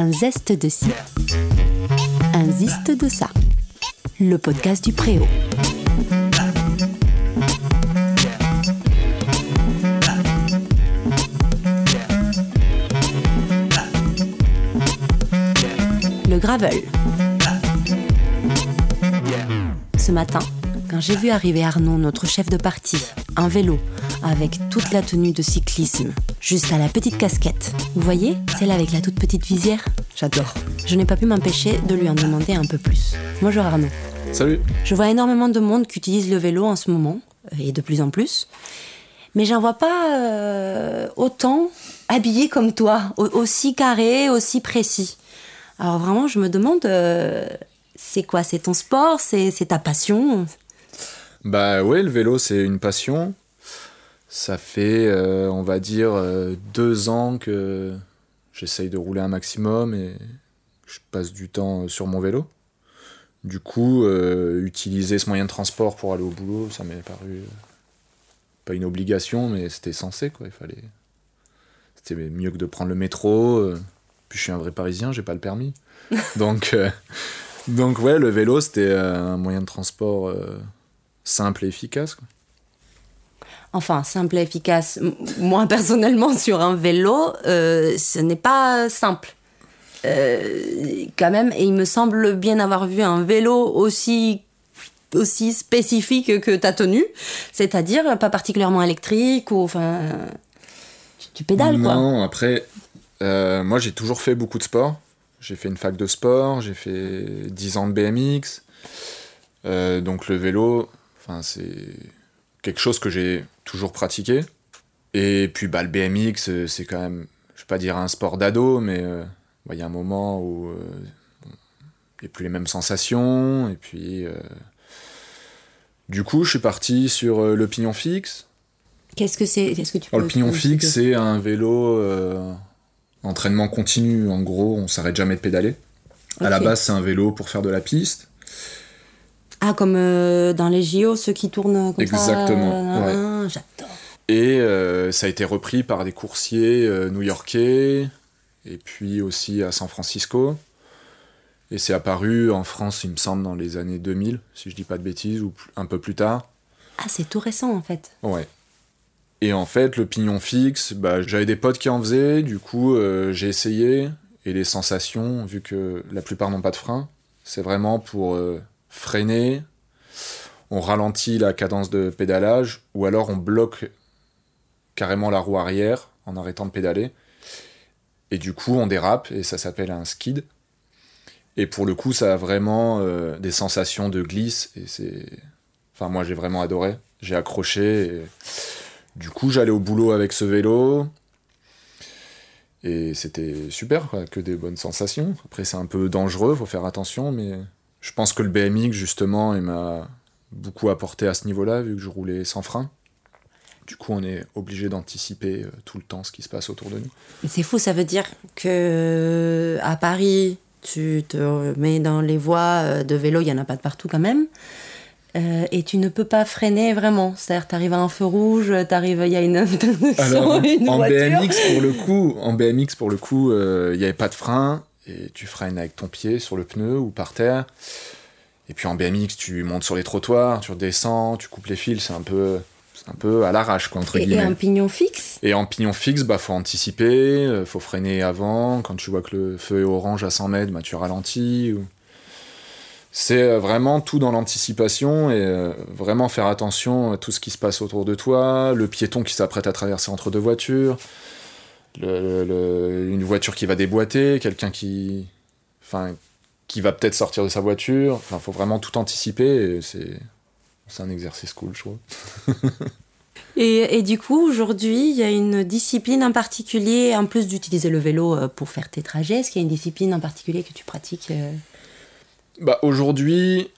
Un zeste de ci, un ziste de ça. Le podcast du Préau. Le gravel. Ce matin, quand j'ai vu arriver Arnaud, notre chef de parti, un vélo, avec toute la tenue de cyclisme, jusqu'à la petite casquette. Vous voyez, celle avec la toute petite visière J'adore. Je n'ai pas pu m'empêcher de lui en demander un peu plus. Bonjour Arnaud. Salut. Je vois énormément de monde qui utilise le vélo en ce moment, et de plus en plus. Mais j'en vois pas euh, autant habillés comme toi, aussi carré, aussi précis. Alors vraiment, je me demande, euh, c'est quoi? C'est ton sport? C'est ta passion? Bah ouais, le vélo c'est une passion. Ça fait, euh, on va dire, euh, deux ans que j'essaye de rouler un maximum et je passe du temps sur mon vélo. Du coup, euh, utiliser ce moyen de transport pour aller au boulot, ça m'est paru pas une obligation, mais c'était censé quoi. Il fallait, c'était mieux que de prendre le métro. Puis je suis un vrai Parisien, j'ai pas le permis, donc donc ouais, le vélo c'était un moyen de transport simple et efficace. Quoi enfin simple et efficace. Moi personnellement sur un vélo, euh, ce n'est pas simple. Euh, quand même, et il me semble bien avoir vu un vélo aussi aussi spécifique que ta tenue, c'est-à-dire pas particulièrement électrique ou enfin tu, pédales quoi. Non, après euh, moi j'ai toujours fait beaucoup de sport. J'ai fait une fac de sport, j'ai fait 10 ans de BMX. donc le vélo, enfin c'est quelque chose que j'ai toujours pratiqué. Et puis bah, le BMX, euh, c'est quand même, je vais pas dire un sport d'ado, mais euh, bah, il y a un moment où euh, il n'y a plus les mêmes sensations. Et puis, du coup, je suis parti sur le pignon fixe. Qu'est-ce que c'est Est-ce que tu peux Le pignon fixe, c'est un vélo entraînement continu. En gros, on s'arrête jamais de pédaler. À la base, c'est un vélo pour faire de la piste. Ah, comme euh, dans les JO, ceux qui tournent comme Exactement, ça. Exactement, J'adore. Et euh, ça a été repris par des coursiers euh, new-yorkais, et puis aussi à San Francisco. Et c'est apparu en France, il me semble, dans les années 2000, si je dis pas de bêtises, ou un peu plus tard. Ah, c'est tout récent en fait. Ouais. Et en fait, le pignon fixe, bah, j'avais des potes qui en faisaient, du coup, j'ai essayé. Et les sensations, vu que la plupart n'ont pas de frein, c'est vraiment pour freiner, on ralentit la cadence de pédalage, ou alors on bloque carrément la roue arrière en arrêtant de pédaler. Et du coup, on dérape, et ça s'appelle un skid. Et pour le coup, ça a vraiment euh, des sensations de glisse, et c'est... Enfin, moi, j'ai vraiment adoré. J'ai accroché, et... Du coup, j'allais au boulot avec ce vélo, et c'était super, que des bonnes sensations. Après, c'est un peu dangereux, faut faire attention, mais je pense que le BMX, justement, il m'a beaucoup apporté à ce niveau-là, vu que je roulais sans frein. Du coup, on est obligé d'anticiper euh, tout le temps ce qui se passe autour de nous. C'est fou, ça veut dire que à Paris, tu te mets dans les voies euh, de vélo, il n'y en a pas de partout quand même. Euh, et tu ne peux pas freiner vraiment. C'est-à-dire, tu arrives à un feu rouge, tu arrives, il y a une, Alors, une en BMX pour le coup, en BMX pour le coup, il n'y avait pas de frein et tu freines avec ton pied sur le pneu ou par terre. Et puis en BMX, tu montes sur les trottoirs, tu redescends, tu coupes les fils, c'est un peu, un peu à l'arrache, contre et, guillemets. Et un pignon fixe? Et en pignon fixe, bah faut anticiper, euh, faut freiner avant. Quand tu vois que le feu est orange à 100 mètres, bah tu ralentis. C'est euh, vraiment tout dans l'anticipation et euh, vraiment faire attention à tout ce qui se passe autour de toi, le piéton qui s'apprête à traverser entre deux voitures une voiture qui va déboîter, quelqu'un qui, enfin, qui va peut-être sortir de sa voiture. Enfin, faut vraiment tout anticiper. c'est, c'est un exercice cool, je trouve. et, et, du coup, aujourd'hui, il y a une discipline en particulier, en plus d'utiliser le vélo euh, pour faire tes trajets, est-ce qu'il y a une discipline en particulier que tu pratiques euh bah, Aujourd'hui,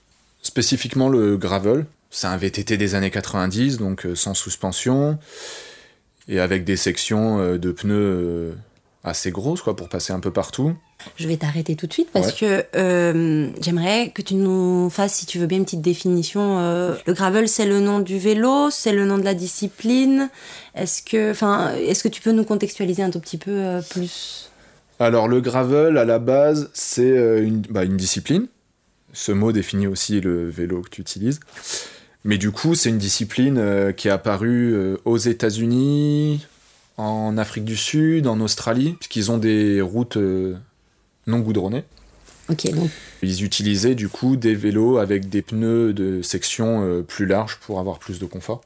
spécifiquement le gravel. C'est un VTT des années 90, donc euh, sans suspension et avec des sections euh, de pneus euh, assez grosses quoi pour passer un peu partout. Je vais t'arrêter tout de suite parce que euh, j'aimerais que tu nous fasses, si tu veux bien, une petite définition. le gravel, c'est le nom du vélo, c'est le nom de la discipline. Est-ce que, enfin, est-ce que tu peux nous contextualiser un tout petit peu plus? Alors le gravel, à la base, c'est une, bah, une discipline. Ce mot définit aussi le vélo que tu utilises. Mais du coup, c'est une discipline euh, qui est apparue euh, aux États-Unis, en Afrique du Sud, en Australie, puisqu'ils ont des routes euh, non goudronnées. Ok, donc Ils utilisaient du coup des vélos avec des pneus de section plus larges pour avoir plus de confort.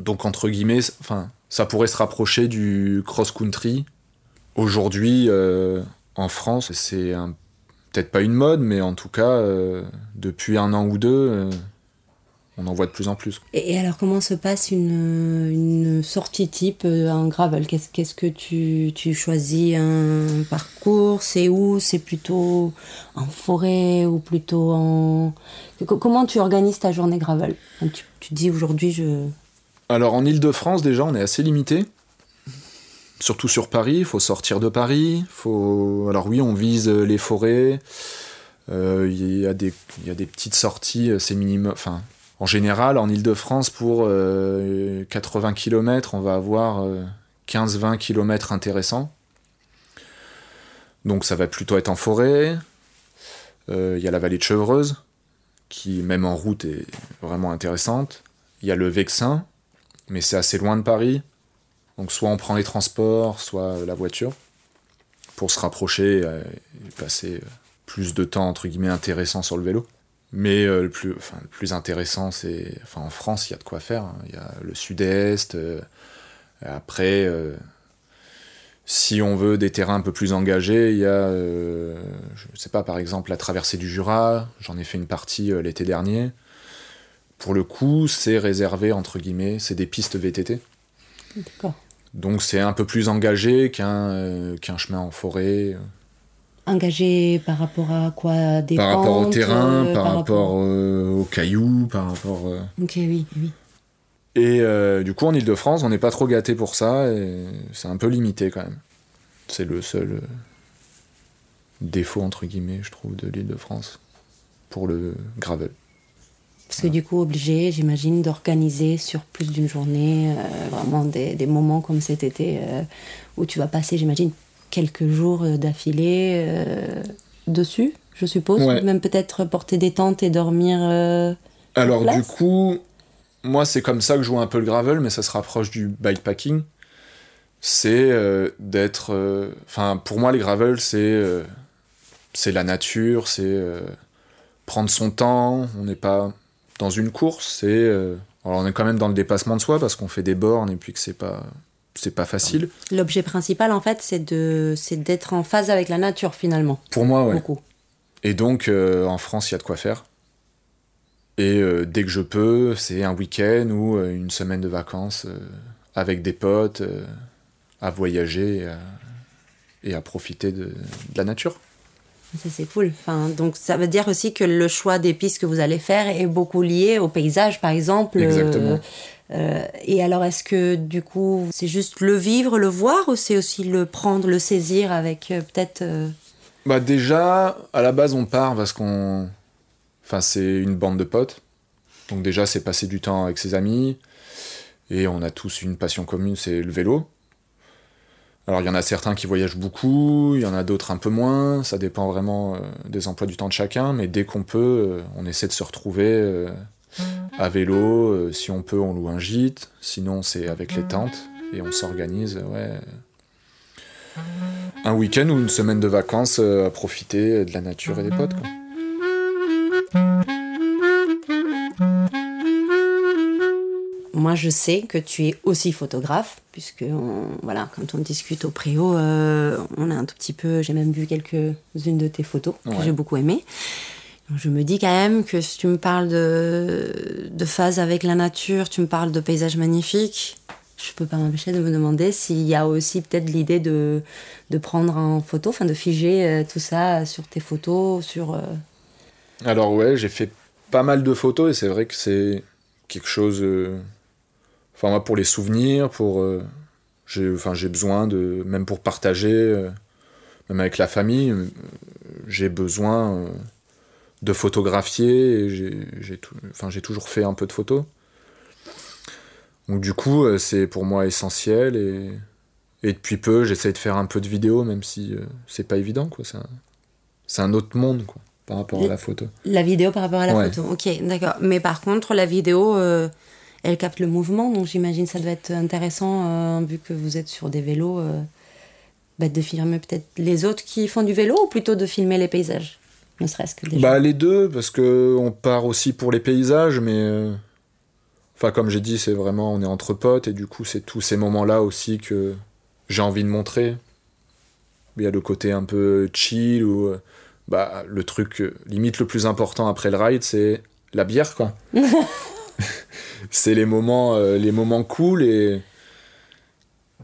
Donc entre guillemets, enfin, ça pourrait se rapprocher du cross-country. Aujourd'hui, euh, en France, c'est un- peut-être pas une mode, mais en tout cas, euh, depuis un an ou deux, euh, on en voit de plus en plus. Et, alors, comment se passe une, une sortie type euh, en gravel? Qu'est-ce qu'est-ce que tu, tu choisis? Un parcours? C'est où? C'est plutôt en forêt ou plutôt en. Co- Comment tu organises ta journée gravel? Tu, tu dis aujourd'hui, je. Alors en Ile-de-France, déjà, on est assez limité. Surtout sur Paris, il faut sortir de Paris. Faut... Alors oui, on vise euh, les forêts. Euh, Il y, a des- il y a des petites sorties, euh, c'est minimum. Enfin, en général, en Ile-de-France, pour euh, 80 km, on va avoir euh, 15-20 km intéressants. Donc ça va plutôt être en forêt. Euh, Il y a la vallée de Chevreuse, qui même en route est vraiment intéressante. Il y a le Vexin, mais c'est assez loin de Paris. Donc soit on prend les transports, soit la voiture, pour se rapprocher euh, et passer euh, plus de temps, entre guillemets, intéressant sur le vélo. Mais euh, le, plus, enfin, le plus intéressant, c'est... Enfin, en France, il y a de quoi faire. hein. Il y a le sud-est. euh, après, euh, si on veut des terrains un peu plus engagés, il y a, je sais pas, par exemple, la traversée du Jura. J'en ai fait une partie l'été dernier. Pour le coup, c'est réservé, entre guillemets, c'est des pistes VTT. D'accord. Donc c'est un peu plus engagé qu'un qu'un chemin en forêt. Engagé par rapport à quoi? Des par rapport au terrain, euh, par, rapport euh, aux cailloux, par rapport... euh. Ok, oui, oui. Et euh, du coup, en Ile-de-France, on n'est pas trop gâté pour ça, et c'est un peu limité quand même. C'est le seul défaut, entre guillemets, je trouve, de l'Île-de-France, pour le gravel. Parce que du coup, obligé, j'imagine, d'organiser sur plus d'une journée, euh, vraiment des, des moments comme cet été, euh, où tu vas passer, j'imagine, quelques jours euh, d'affilée euh, dessus, je suppose. Ouais. Même peut-être porter des tentes et dormir. euh, Alors place du coup, moi c'est comme ça que je vois un peu le gravel, mais ça se rapproche du bikepacking. C'est euh, d'être... Enfin, pour moi, les gravel, c'est c'est la nature, c'est prendre son temps. On n'est pas dans une course, c'est... alors on est quand même dans le dépassement de soi parce qu'on fait des bornes et puis que c'est pas... C'est pas facile. L'objet principal, en fait, c'est de, c'est d'être en phase avec la nature, finalement. Pour moi, ouais. Beaucoup. Et donc, euh, en France, il y a de quoi faire. Et euh, dès que je peux, c'est un week-end ou euh, une semaine de vacances avec des potes, à voyager et à, et à profiter de, de la nature. Ça, c'est cool. Enfin, donc, ça veut dire aussi que le choix des pistes que vous allez faire est beaucoup lié au paysage, par exemple. Exactement. Euh, et alors, est-ce que du coup, c'est juste le vivre, le voir, ou c'est aussi le prendre, le saisir avec euh, peut-être. euh, Bah déjà, à la base, on part parce qu'on... Enfin, c'est une bande de potes. Donc déjà, c'est passer du temps avec ses amis. Et on a tous une passion commune, c'est le vélo. Alors il y en a certains qui voyagent beaucoup, il y en a d'autres un peu moins, ça dépend vraiment des emplois du temps de chacun, mais dès qu'on peut, on essaie de se retrouver à vélo, euh, si on peut on loue un gîte, sinon c'est avec les tentes, et on s'organise, ouais, un week-end ou une semaine de vacances euh, à profiter de la nature et des potes. Quoi. Moi, je sais que tu es aussi photographe, puisque on- voilà, quand on discute au préau, euh, on a un tout petit peu. J'ai même vu quelques-unes de tes photos que Ouais. j'ai beaucoup aimées. Je me dis quand même que si tu me parles de, de phase avec la nature, tu me parles de paysages magnifiques, je peux pas m'empêcher de me demander s'il y a aussi peut-être l'idée de, de prendre en photo, enfin de figer euh, tout ça sur tes photos, sur. euh, Alors ouais, j'ai fait pas mal de photos et c'est vrai que c'est quelque chose... euh, Enfin moi pour les souvenirs, pour... j'ai enfin, besoin de... Même pour partager, même avec la famille, j'ai besoin de photographier j'ai enfin, toujours fait un peu de photos. Donc du coup, euh, c'est pour moi essentiel et, Et depuis peu, j'essaie de faire un peu de vidéo, même si c'est pas évident, quoi. C'est un, c'est un autre monde, quoi, par rapport à la photo. La vidéo par rapport à la photo, ok, d'accord. Mais par contre, la vidéo, elle capte le mouvement, donc j'imagine ça doit être intéressant, vu que vous êtes sur des vélos, bah, de filmer peut-être les autres qui font du vélo, ou plutôt de filmer les paysages? Ne serait-ce que Bah les deux, parce que on part aussi pour les paysages, mais euh, enfin comme j'ai dit, c'est vraiment on est entre potes et du coup c'est tous ces moments-là aussi que j'ai envie de montrer. Il y a le côté un peu chill ou euh, bah le truc euh, limite le plus important après le ride, c'est la bière quoi. c'est les moments les moments cool et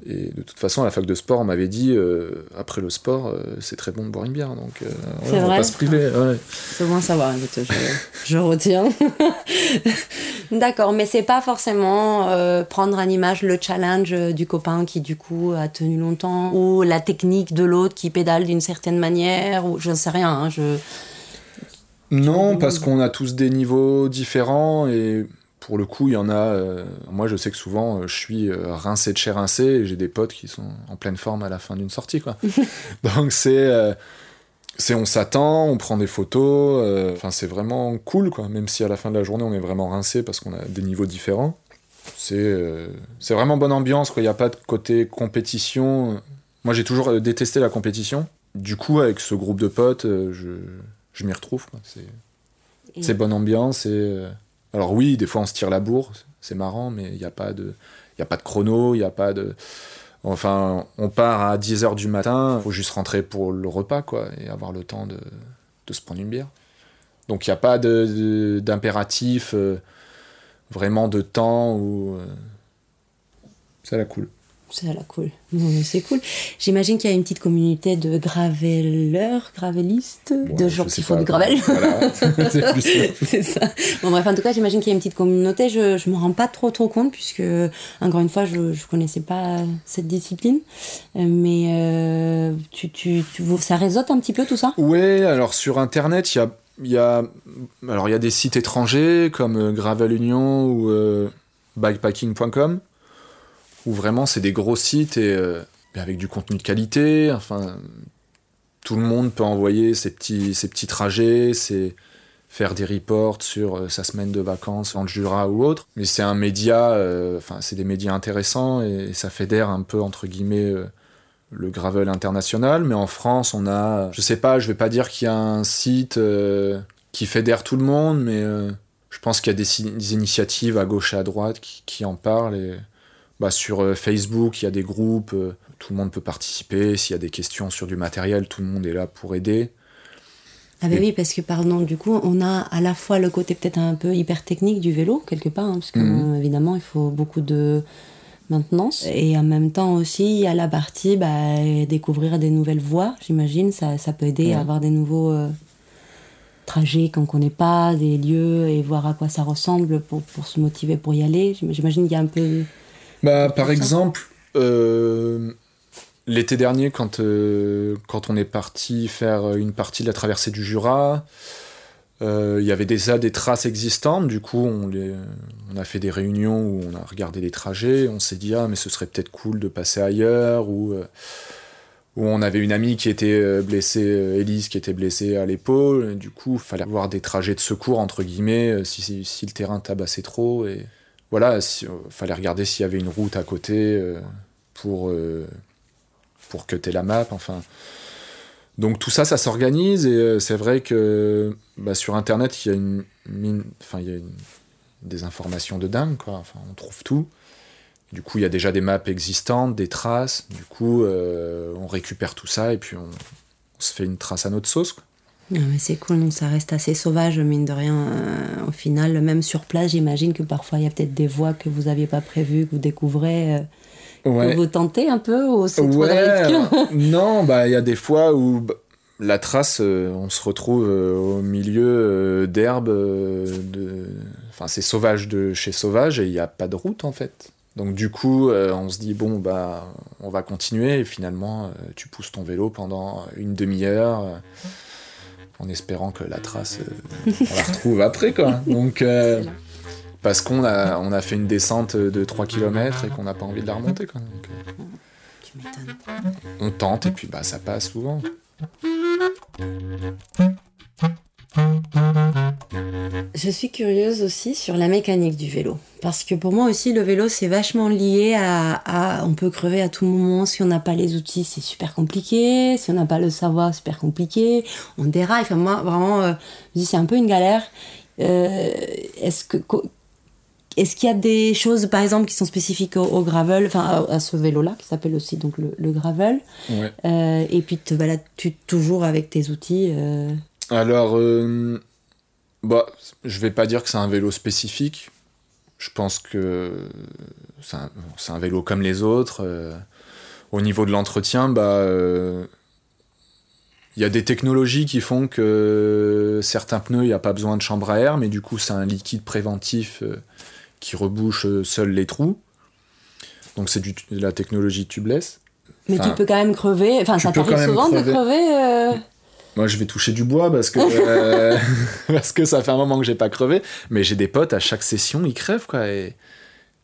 et de toute façon, à la fac de sport, on m'avait dit, euh, après le sport, euh, c'est très bon de boire une bière, donc euh, on va pas se priver. Ouais. C'est bon à savoir, je, je retiens. D'accord, mais c'est pas forcément prendre en image le challenge du copain qui du coup a tenu longtemps, ou la technique de l'autre qui pédale d'une certaine manière, ou je ne sais rien. Hein, je... Non, parce qu'on a tous des niveaux différents et pour le coup, il y en a. Euh, moi, je sais que souvent, euh, je suis euh, rincé de chez rincé et j'ai des potes qui sont en pleine forme à la fin d'une sortie, quoi. Donc, c'est. c'est on s'attend, on prend des photos. Enfin, c'est vraiment cool, quoi. Même si à la fin de la journée, on est vraiment rincé parce qu'on a des niveaux différents. C'est c'est vraiment bonne ambiance, quoi. Il n'y a pas de côté compétition. Moi, j'ai toujours détesté la compétition. Du coup, avec ce groupe de potes, je, je m'y retrouve, C'est bonne ambiance et alors oui, des fois on se tire la bourre, c'est marrant, mais il n'y a pas de, a pas de chrono, il n'y a pas de, enfin, on part à 10h du matin, faut juste rentrer pour le repas, quoi, et avoir le temps de, se prendre une bière. Donc il n'y a pas d'impératif, euh, vraiment de temps ou, euh, ça la cool. C'est la cool. c'est cool. J'imagine qu'il y a une petite communauté de graveleurs, gravelistes, de gens qui font du gravel. c'est ça. Bon, bref, en tout cas, j'imagine qu'il y a une petite communauté. Je ne me rends pas trop, trop compte, puisque, encore une fois, je ne connaissais pas cette discipline. Euh, mais euh, tu, tu, tu, ça réseaute un petit peu tout ça? Oui, alors sur Internet, il y a, y, a, alors, y a des sites étrangers comme euh, Gravel Union ou bikepacking.com où vraiment c'est des gros sites et euh, avec du contenu de qualité. Enfin, tout le monde peut envoyer ses petits, ses petits trajets, faire des reports sur euh, sa semaine de vacances en Jura ou autre. Mais c'est un média, euh, enfin c'est des médias intéressants et, ça fédère un peu entre guillemets le gravel international. Mais en France, on a, je sais pas, je vais pas dire qu'il y a un site qui fédère tout le monde, mais je pense qu'il y a des, initiatives à gauche et à droite qui, en parlent et bah, sur euh, Facebook, il y a des groupes, euh, tout le monde peut participer. S'il y a des questions sur du matériel, tout le monde est là pour aider. Ah ben oui, parce que pardon, du coup, on a à la fois le côté peut-être un peu hyper technique du vélo, quelque part, hein, parce que mhm. évidemment, il faut beaucoup de maintenance. Et en même temps aussi, il y a la partie bah, découvrir des nouvelles voies, j'imagine. Ça, ça peut aider à avoir des nouveaux euh, trajets qu'on ne connaît pas, des lieux, et voir à quoi ça ressemble pour, pour se motiver pour y aller. J'imagine qu'il y a un peu bah, par exemple, euh, l'été dernier, quand, euh, quand on est parti faire une partie de la traversée du Jura, euh, il y avait déjà des traces existantes. Du coup, on, a fait des réunions où on a regardé les trajets. On s'est dit, ah, mais ce serait peut-être cool de passer ailleurs. Ou, on avait une amie qui était blessée, Elise, qui était blessée à l'épaule. Du coup, il fallait avoir des trajets de secours, entre guillemets, si, si, si le terrain tabassait trop. Et voilà, il euh, fallait regarder s'il y avait une route à côté euh, pour, euh, pour cutter la map. Enfin. Donc tout ça, ça s'organise et c'est vrai que bah, sur Internet, il y a une enfin il y a des informations de dingue quoi. On trouve tout. Du coup, il y a déjà des maps existantes, des traces. Du coup, on récupère tout ça et puis on, se fait une trace à notre sauce. Mais c'est cool, donc ça reste assez sauvage, mine de rien. Euh, au final, même sur place, j'imagine que parfois il y a peut-être des voies que vous n'aviez pas prévues, que vous découvrez. Euh, que vous tentez un peu ou c'est ouais, Non, bah il y a des fois où bah, la trace, euh, on se retrouve au milieu d'herbes, de... enfin c'est sauvage de chez sauvage et il n'y a pas de route en fait. Donc du coup, on se dit bon bah on va continuer et finalement tu pousses ton vélo pendant une demi-heure en espérant que la trace, euh, on la retrouve après, quoi. Donc, euh, parce qu'on a, on a fait une descente de 3 km et qu'on n'a pas envie de la remonter, quoi. Euh. Tu m'étonnes. On tente et puis bah ça passe souvent. Je suis curieuse aussi sur la mécanique du vélo. Parce que pour moi aussi, le vélo, c'est vachement lié à, On peut crever à tout moment. Si on n'a pas les outils, c'est super compliqué. Si on n'a pas le savoir, super compliqué. On déraille. Enfin, moi, vraiment, euh, je dis, c'est un peu une galère. Euh, est-ce que. Est-ce qu'il y a des choses, par exemple, qui sont spécifiques au, gravel, enfin à, ce vélo-là, qui s'appelle aussi donc le, gravel, euh, et puis te balades-tu toujours avec tes outils Alors, bah, je vais pas dire que c'est un vélo spécifique. Je pense que c'est un, vélo comme les autres. Euh, au niveau de l'entretien, bah, euh, il y a des technologies qui font que certains pneus, il n'y a pas besoin de chambre à air, mais du coup, c'est un liquide préventif euh, qui rebouche seuls les trous. Donc, c'est de la technologie tubeless. Mais tu peux quand même crever. Enfin, ça t'arrive souvent de crever moi, je vais toucher du bois parce que, euh, parce que ça fait un moment que j'ai pas crevé. Mais j'ai des potes, à chaque session, ils crèvent, quoi. Et,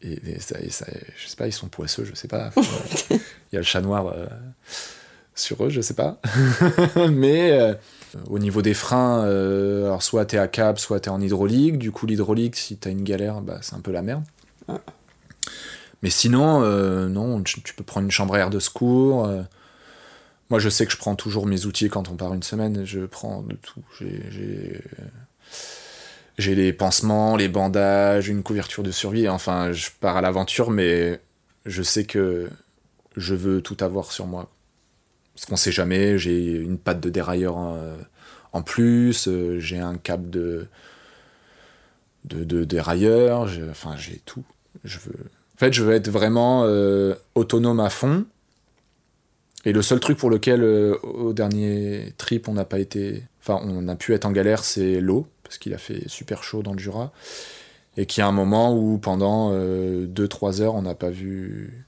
et, ça, je sais pas, ils sont poisseux, je sais pas. Il y a le chat noir euh, sur eux, je sais pas. mais euh, au niveau des freins, alors soit t'es à câble, soit t'es en hydraulique. Du coup, l'hydraulique, si t'as une galère, bah, c'est un peu la merde. Ah. Mais sinon, non, tu, tu, peux prendre une chambre à air de secours. Moi, je sais que je prends toujours mes outils quand on part une semaine. Je prends de tout. J'ai les pansements, les bandages, une couverture de survie. Enfin, je pars à l'aventure, mais je sais que je veux tout avoir sur moi. Parce qu'on sait jamais. J'ai une patte de dérailleur en, plus. Euh, j'ai un câble de, de, dérailleur. Enfin, j'ai tout. Je veux... En fait, je veux être vraiment euh, autonome à fond et le seul truc pour lequel, euh, au dernier trip, on n'a pas été. Enfin, on a pu être en galère, c'est l'eau, parce qu'il a fait super chaud dans le Jura. Et qu'il y a un moment où, pendant 2-3 euh, heures, on n'a pas vu.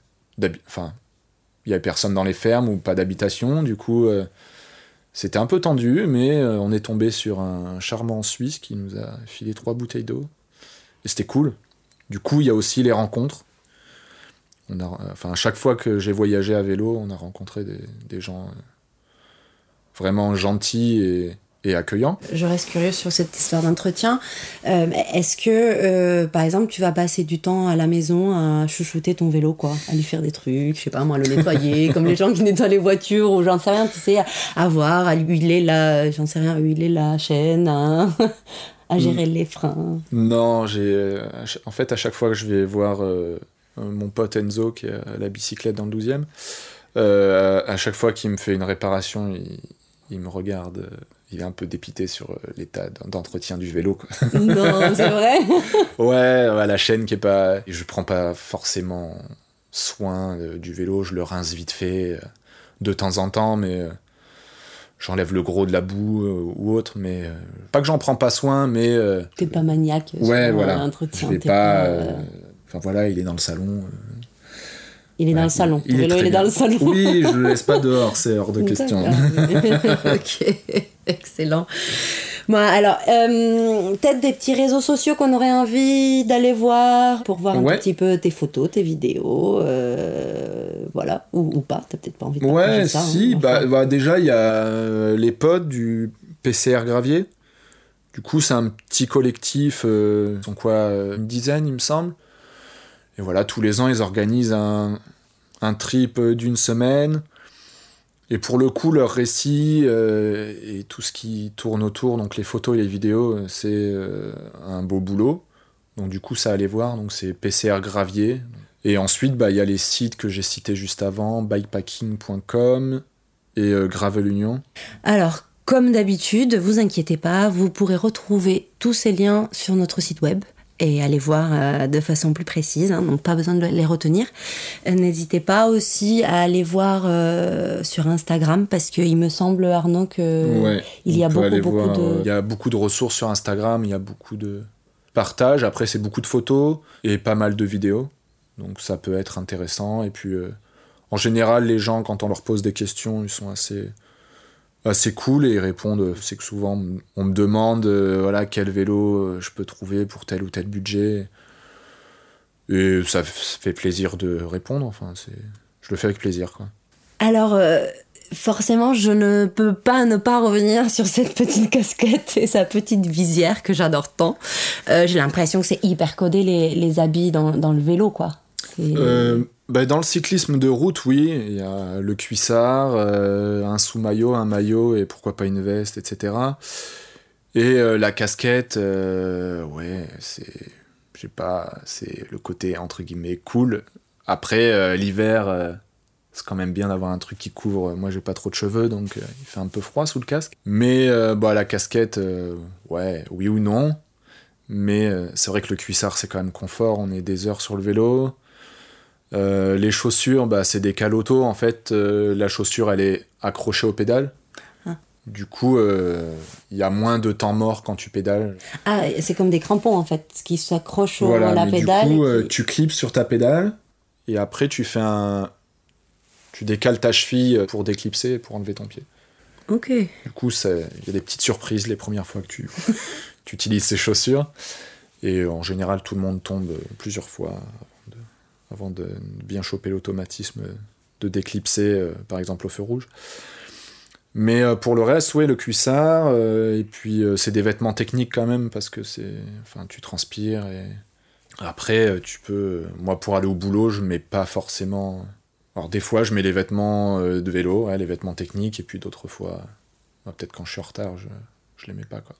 Enfin, il n'y avait personne dans les fermes ou pas d'habitation. Du coup, euh, c'était un peu tendu, mais on est tombé sur un charmant Suisse qui nous a filé trois bouteilles d'eau. Et c'était cool. Du coup, il y a aussi les rencontres on a, enfin, à chaque fois que j'ai voyagé à vélo, on a rencontré des, gens euh, vraiment gentils et, accueillants. Je reste curieux sur cette histoire d'entretien. Euh, est-ce que, euh, par exemple, tu vas passer du temps à la maison à chouchouter ton vélo, quoi, à lui faire des trucs, je sais pas moi, le nettoyer, comme les gens qui nettoient les voitures ou j'en sais rien, tu sais, à, voir, à huiler la, j'en sais rien, à huiler la chaîne, à, gérer mm. les freins. Non, j'ai, en fait, à chaque fois que je vais voir euh, mon pote Enzo qui a la bicyclette dans le 12e. Euh, à chaque fois qu'il me fait une réparation, il, me regarde. Euh, il est un peu dépité sur l'état d'entretien du vélo. Non, c'est vrai Ouais, la chaîne qui est pas. Je prends pas forcément soin du vélo, je le rince vite fait de temps en temps, mais j'enlève le gros de la boue ou autre, mais pas que j'en prends pas soin, mais. T'es pas maniaque ouais, voilà. Je vais pas. Enfin voilà, il est dans le salon. Euh. Il est dans le salon. Il, est, dans le salon. Oui, je le laisse pas dehors, c'est hors de question. ok, excellent. Bon, alors, euh, peut-être des petits réseaux sociaux qu'on aurait envie d'aller voir pour voir un petit peu tes photos, tes vidéos, euh, voilà, ou, ou pas, t'as peut-être pas envie de Ouais, ça, si, hein, bah, bah, déjà, il y a les potes du PCR Gravier. Du coup, c'est un petit collectif, ils sont quoi, une dizaine, il me semble et voilà, tous les ans, ils organisent un, trip d'une semaine. Et pour le coup, leur récit euh, et tout ce qui tourne autour, donc les photos et les vidéos, c'est euh, un beau boulot. Donc du coup, ça allait voir, donc c'est PCR Gravier. Et ensuite, bah, il y a les sites que j'ai cités juste avant, bikepacking.com et euh, Gravel Union. Alors, comme d'habitude, vous inquiétez pas, vous pourrez retrouver tous ces liens sur notre site web et aller voir euh, de façon plus précise, hein, donc pas besoin de les retenir. Euh, n'hésitez pas aussi à aller voir euh, sur Instagram parce qu'il me semble Arnaud que il y a beaucoup, beaucoup de... Il y a beaucoup de ressources sur Instagram, il y a beaucoup de partage. Après c'est beaucoup de photos et pas mal de vidéos, donc ça peut être intéressant. Et puis en général les gens quand on leur pose des questions ils sont assez assez cool et ils répondent. C'est que souvent on me demande euh, voilà quel vélo euh, je peux trouver pour tel ou tel budget. Et ça fait plaisir de répondre. Enfin, c'est, je le fais avec plaisir. Quoi. Alors, euh, forcément, je ne peux pas ne pas revenir sur cette petite casquette et sa petite visière que j'adore tant. Euh, j'ai l'impression que c'est hyper codé les, les habits dans, dans, le vélo, quoi. Euh, bah, dans le cyclisme de route, oui, il y a le cuissard, un sous-maillot, un maillot et pourquoi pas une veste, etc. Et la casquette, ouais, c'est, j'ai pas, c'est le côté entre guillemets cool. Après, l'hiver c'est quand même bien d'avoir un truc qui couvre. Moi, j'ai pas trop de cheveux, donc euh, il fait un peu froid sous le casque. Mais euh, bah, la casquette, euh, ouais, oui ou non. Mais c'est vrai que le cuissard, c'est quand même confort. On est des heures sur le vélo. Les chaussures, bah, c'est des calotos. En fait, la chaussure, elle est accrochée au pédale. Ah. Du coup, il y a moins de temps mort quand tu pédales. Ah, c'est comme des crampons en fait, qui s'accrochent à la pédale. Du coup, tu clips sur ta pédale et après tu fais un, tu décales ta cheville pour déclipser et pour enlever ton pied. Ok. Du coup, il y a des petites surprises les premières fois que tu, tu utilises ces chaussures. Et en général, tout le monde tombe plusieurs fois avant de, bien choper l'automatisme de déclipser, euh, par exemple, au feu rouge. Mais euh, pour le reste, oui, le cuissard, euh, et puis c'est des vêtements techniques quand même, parce que c'est. Enfin, tu transpires et. Après, tu peux. Moi, pour aller au boulot, je mets pas forcément alors des fois, je mets les vêtements de vélo, les vêtements techniques, et puis d'autres fois, peut-être quand je suis en retard, je, je les mets pas. Quoi.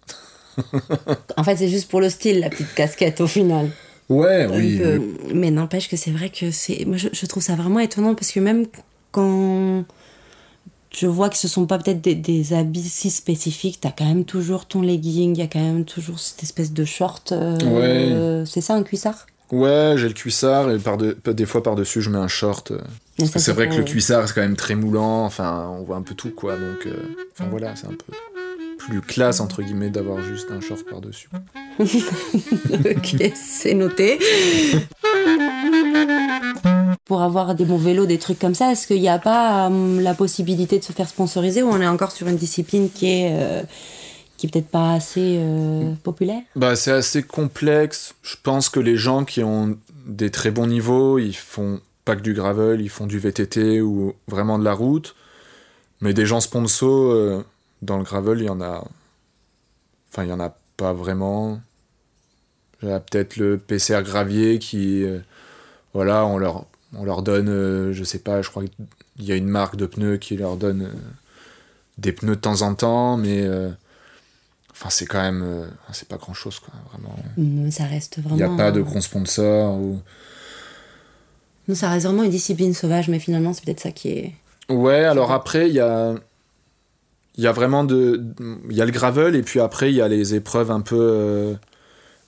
en fait, c'est juste pour le style, la petite casquette au final. Ouais, oui. Euh, mais n'empêche que c'est vrai que c'est. Moi, je, trouve ça vraiment étonnant parce que même quand je vois que ce sont pas peut-être des, habits si spécifiques, t'as quand même toujours ton legging, il y a quand même toujours cette espèce de short. Euh, c'est ça un cuissard? Ouais, j'ai le cuissard et par de, des fois par-dessus je mets un short. C'est vrai que le cuissard c'est quand même très moulant, enfin on voit un peu tout quoi, donc euh, enfin voilà, c'est un peu plus classe entre guillemets d'avoir juste un short par-dessus. ok, c'est noté. Pour avoir des bons vélos, des trucs comme ça, est-ce qu'il n'y a pas hum, la possibilité de se faire sponsoriser ou on est encore sur une discipline qui est euh, qui est peut-être pas assez euh, populaire? Bah, C'est assez complexe. Je pense que les gens qui ont des très bons niveaux, ils font pas que du gravel, ils font du VTT ou vraiment de la route. Mais des gens sponsors, euh, dans le gravel, il y en a. Enfin, il y en a pas vraiment. Il y a peut-être le PCR Gravier qui. Euh, voilà, on leur, on leur donne, je sais pas, je crois qu'il y a une marque de pneus qui leur donne des pneus de temps en temps, mais Enfin, c'est quand même. Euh, c'est pas grand chose, quoi, vraiment. Ça reste vraiment. Il n'y a pas de grands sponsors ou. Non, ça reste vraiment une discipline sauvage, mais finalement, c'est peut-être ça qui est. Ouais, alors après, il y a. Il y a vraiment de. Il y a le gravel, et puis après, il y a les épreuves un peu. Euh,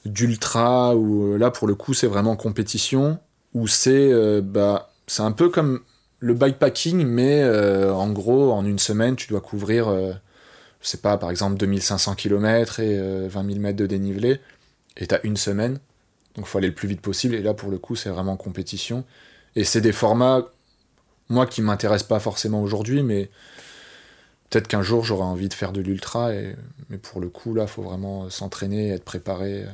d'ultra, où euh, là, pour le coup, c'est vraiment compétition, où c'est. bah, c'est un peu comme le bikepacking, mais en gros, en une semaine, tu dois couvrir je sais pas, par exemple 2500 km et 20 000 mètres de dénivelé, et tu as une semaine, donc faut aller le plus vite possible, et là pour le coup c'est vraiment compétition. Et c'est des formats, moi qui m'intéressent pas forcément aujourd'hui, mais peut-être qu'un jour j'aurai envie de faire de l'ultra, et, mais pour le coup là il faut vraiment s'entraîner, être préparé.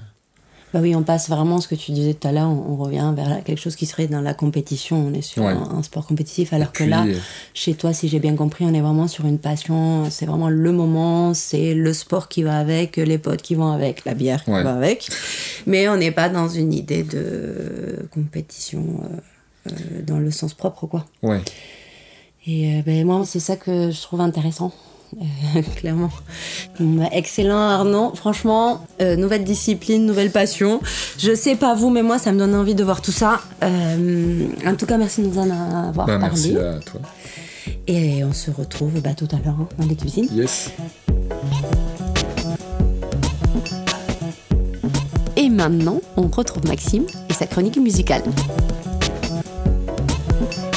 Bah oui, on passe vraiment ce que tu disais tout à l'heure, on, revient vers quelque chose qui serait dans la compétition, on est sur un, sport compétitif, alors que là, chez toi, si j'ai bien compris, on est vraiment sur une passion, c'est vraiment le moment, c'est le sport qui va avec, les potes qui vont avec, la bière qui va avec, mais on n'est pas dans une idée de compétition euh, euh, dans le sens propre, quoi. Ouais. Et ben, moi, c'est ça que je trouve intéressant. clairement. Bah, excellent Arnaud, franchement, euh, nouvelle discipline, nouvelle passion. Je sais pas vous, mais moi ça me donne envie de voir tout ça. Euh, en tout cas, merci de nous en avoir bah, parlé. Merci à toi. Et on se retrouve bah, tout à l'heure hein, dans les cuisines. Yes. Et maintenant, on retrouve Maxime et sa chronique musicale.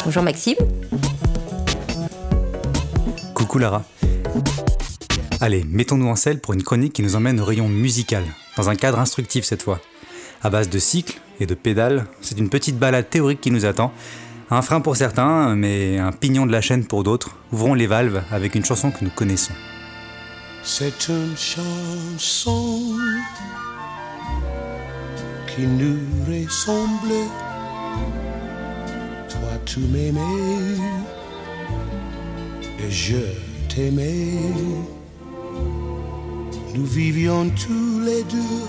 Bonjour Maxime. Allez, mettons-nous en selle pour une chronique qui nous emmène au rayon musical, dans un cadre instructif cette fois. À base de cycles et de pédales, c'est une petite balade théorique qui nous attend. Un frein pour certains, mais un pignon de la chaîne pour d'autres. Ouvrons les valves avec une chanson que nous connaissons. C'est une chanson qui nous ressemble toi tu m'aimais je t'aimais. Nous vivions tous les deux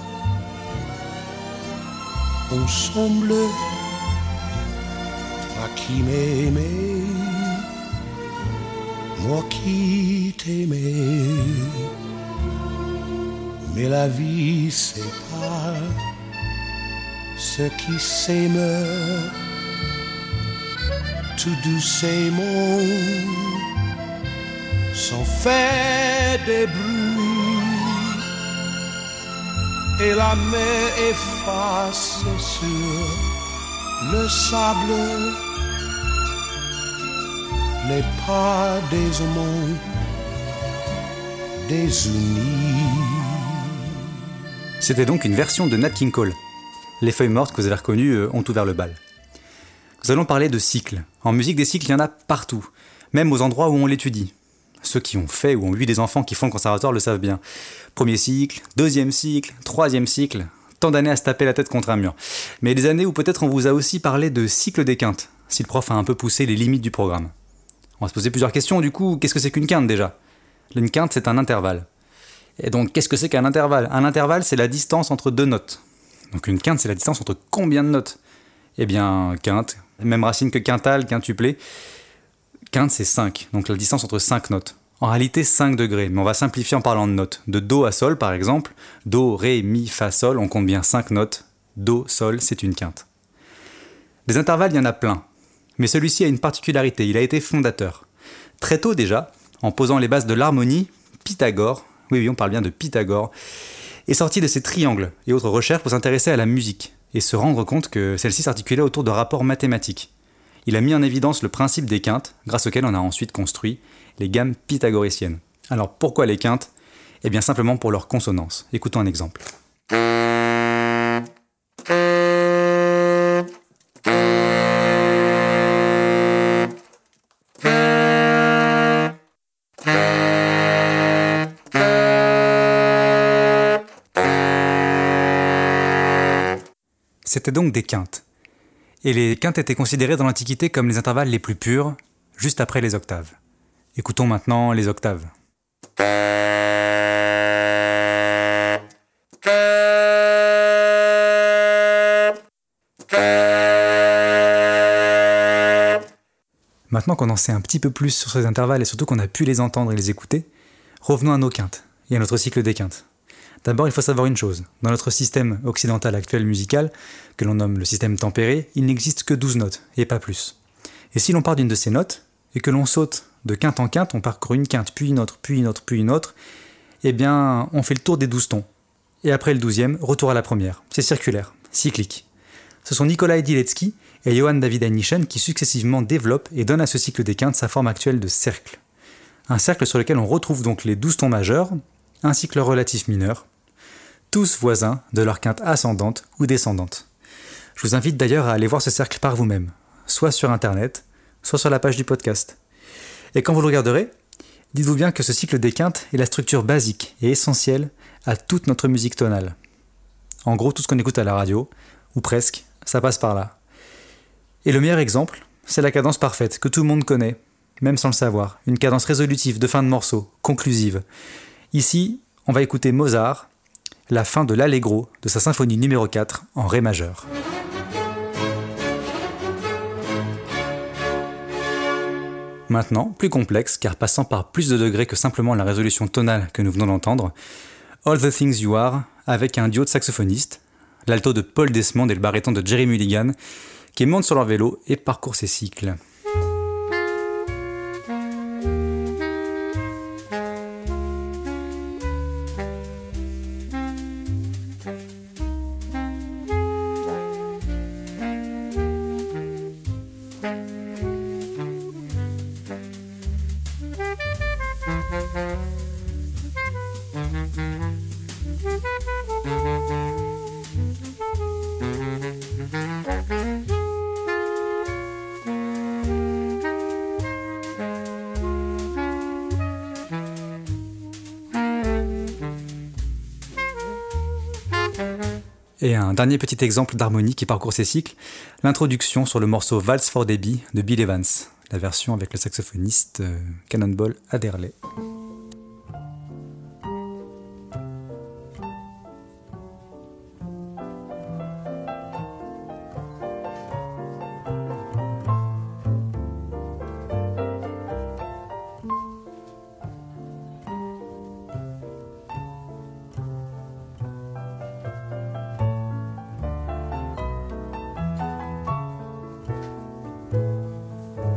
ensemble, toi qui m'aimais, moi qui t'aimais. Mais la vie sépare ceux qui s'aiment tout doucement sans faire des bruits et la mer efface sur le sable les pas des amants désunis. C'était donc une version de Nat King Cole. Les feuilles mortes que vous avez reconnues euh, ont ouvert le bal. Nous allons parler de cycles. En musique, des cycles, il y en a partout, même aux endroits où on l'étudie. Ceux qui ont fait ou ont eu des enfants qui font le conservatoire le savent bien. Premier cycle, deuxième cycle, troisième cycle, tant d'années à se taper la tête contre un mur. Mais des années où peut-être on vous a aussi parlé de cycle des quintes, si le prof a un peu poussé les limites du programme. On va se poser plusieurs questions du coup, qu'est-ce que c'est qu'une quinte déjà? Une quinte c'est un intervalle. Et donc qu'est-ce que c'est qu'un intervalle? Un intervalle c'est la distance entre deux notes. Donc une quinte c'est la distance entre combien de notes? Eh bien quinte, même racine que quintale, quintuplé. Quinte, c'est 5, donc la distance entre 5 notes. En réalité, 5 degrés, mais on va simplifier en parlant de notes. De Do à Sol, par exemple, Do, Ré, Mi, Fa, Sol, on compte bien 5 notes. Do, Sol, c'est une quinte. Des intervalles, il y en a plein. Mais celui-ci a une particularité, il a été fondateur. Très tôt déjà, en posant les bases de l'harmonie, Pythagore, oui oui on parle bien de Pythagore, est sorti de ses triangles et autres recherches pour s'intéresser à la musique et se rendre compte que celle-ci s'articulait autour de rapports mathématiques. Il a mis en évidence le principe des quintes, grâce auquel on a ensuite construit les gammes pythagoriciennes. Alors pourquoi les quintes? Eh bien simplement pour leur consonance. Écoutons un exemple. C'était donc des quintes. Et les quintes étaient considérées dans l'Antiquité comme les intervalles les plus purs, juste après les octaves. Écoutons maintenant les octaves. Maintenant qu'on en sait un petit peu plus sur ces intervalles et surtout qu'on a pu les entendre et les écouter, revenons à nos quintes et à notre cycle des quintes. D'abord, il faut savoir une chose. Dans notre système occidental actuel musical, que l'on nomme le système tempéré, il n'existe que 12 notes, et pas plus. Et si l'on part d'une de ces notes, et que l'on saute de quinte en quinte, on parcourt une quinte, puis une autre, puis une autre, puis une autre, eh bien, on fait le tour des 12 tons. Et après le douzième, retour à la première. C'est circulaire, cyclique. Ce sont Nikolai Diletsky et Johann David Einichen qui successivement développent et donnent à ce cycle des quintes sa forme actuelle de cercle. Un cercle sur lequel on retrouve donc les 12 tons majeurs, que leur relatif mineur, tous voisins de leur quinte ascendante ou descendante. Je vous invite d'ailleurs à aller voir ce cercle par vous-même, soit sur internet, soit sur la page du podcast. Et quand vous le regarderez, dites-vous bien que ce cycle des quintes est la structure basique et essentielle à toute notre musique tonale. En gros, tout ce qu'on écoute à la radio, ou presque, ça passe par là. Et le meilleur exemple, c'est la cadence parfaite, que tout le monde connaît, même sans le savoir. Une cadence résolutive de fin de morceau, conclusive. Ici, on va écouter Mozart, la fin de l'Allegro de sa symphonie numéro 4 en Ré majeur. Maintenant, plus complexe, car passant par plus de degrés que simplement la résolution tonale que nous venons d'entendre, All the Things You Are, avec un duo de saxophonistes, l'alto de Paul Desmond et le baryton de Jerry Mulligan, qui montent sur leur vélo et parcourent ces cycles. Dernier petit exemple d'harmonie qui parcourt ces cycles, l'introduction sur le morceau Vals for Debbie de Bill Evans, la version avec le saxophoniste euh, Cannonball Adderley.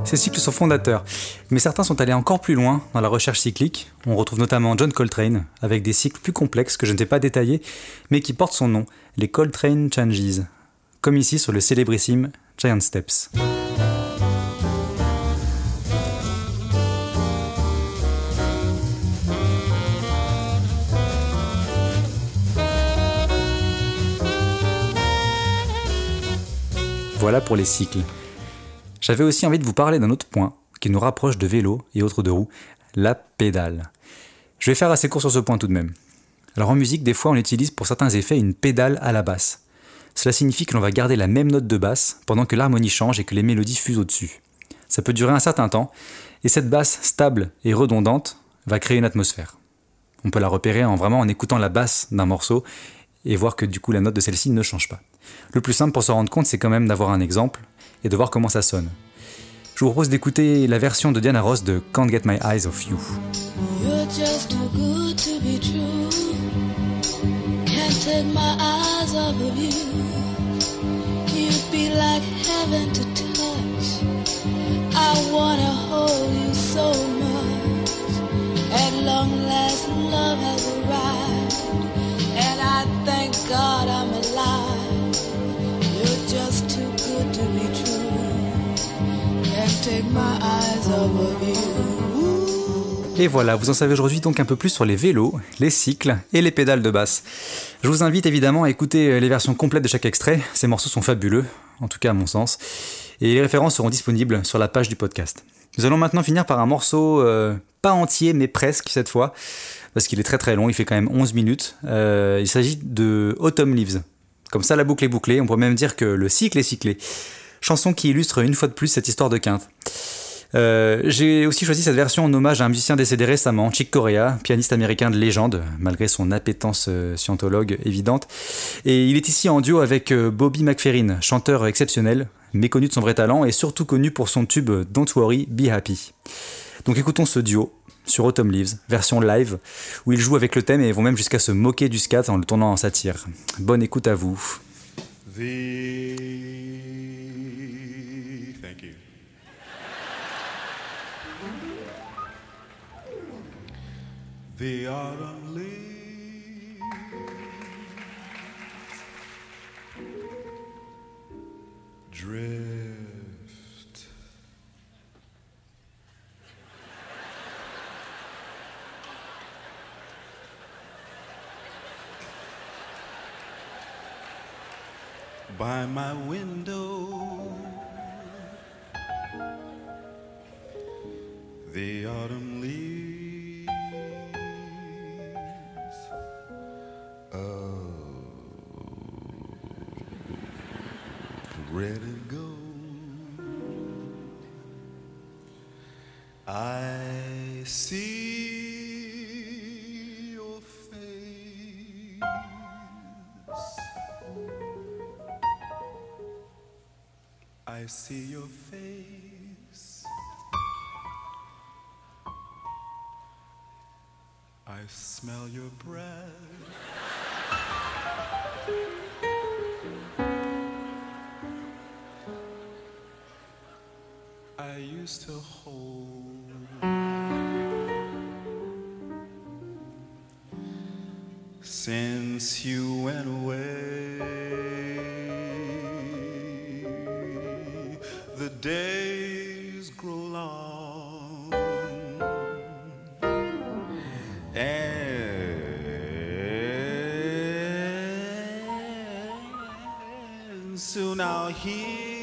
Ces cycles sont fondateurs, mais certains sont allés encore plus loin dans la recherche cyclique. On retrouve notamment John Coltrane, avec des cycles plus complexes que je ne vais pas détailler, mais qui portent son nom, les Coltrane Changes, comme ici sur le célébrissime Giant Steps. Voilà pour les cycles. J'avais aussi envie de vous parler d'un autre point qui nous rapproche de vélo et autres de roues, la pédale. Je vais faire assez court sur ce point tout de même. Alors en musique, des fois on utilise pour certains effets une pédale à la basse. Cela signifie que l'on va garder la même note de basse pendant que l'harmonie change et que les mélodies fusent au-dessus. Ça peut durer un certain temps, et cette basse stable et redondante va créer une atmosphère. On peut la repérer en vraiment en écoutant la basse d'un morceau et voir que du coup la note de celle-ci ne change pas. Le plus simple pour se rendre compte, c'est quand même d'avoir un exemple et de voir comment ça sonne. Je vous propose d'écouter la version de Diana Ross de Can't Get My Eyes Off You. Et voilà, vous en savez aujourd'hui donc un peu plus sur les vélos, les cycles et les pédales de basse. Je vous invite évidemment à écouter les versions complètes de chaque extrait, ces morceaux sont fabuleux, en tout cas à mon sens, et les références seront disponibles sur la page du podcast. Nous allons maintenant finir par un morceau euh, pas entier mais presque cette fois, parce qu'il est très très long, il fait quand même 11 minutes. Euh, il s'agit de Autumn Leaves. Comme ça la boucle est bouclée, on pourrait même dire que le cycle est cyclé. Chanson qui illustre une fois de plus cette histoire de quinte. Euh, j'ai aussi choisi cette version en hommage à un musicien décédé récemment, Chick Corea, pianiste américain de légende, malgré son appétence euh, scientologue évidente. Et il est ici en duo avec Bobby McFerrin, chanteur exceptionnel, méconnu de son vrai talent et surtout connu pour son tube Don't Worry, Be Happy. Donc écoutons ce duo sur Autumn Leaves, version live, où ils jouent avec le thème et vont même jusqu'à se moquer du scat en le tournant en satire. Bonne écoute à vous. By my window. The autumn leaves. Oh, red and gold. I see I see your face. I smell your breath. I used to hold since you went away. Days grow long, and soon I'll hear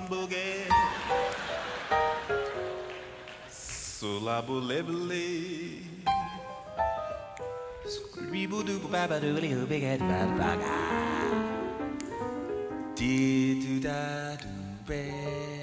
boogie. Sulabulibli. Scribble baba doodly who big head bad baga. Dee doo da doo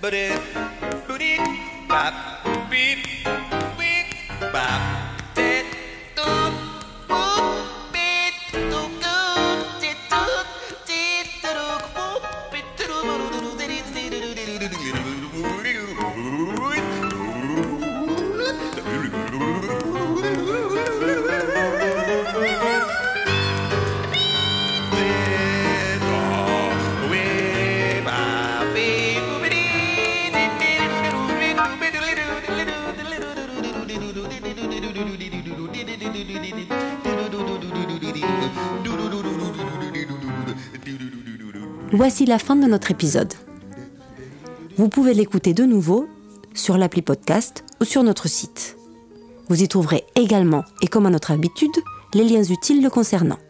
But it Voici la fin de notre épisode. Vous pouvez l'écouter de nouveau sur l'appli podcast ou sur notre site. Vous y trouverez également, et comme à notre habitude, les liens utiles le concernant.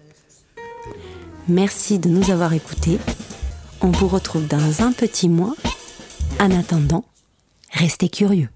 Merci de nous avoir écoutés. On vous retrouve dans un petit mois. En attendant, restez curieux.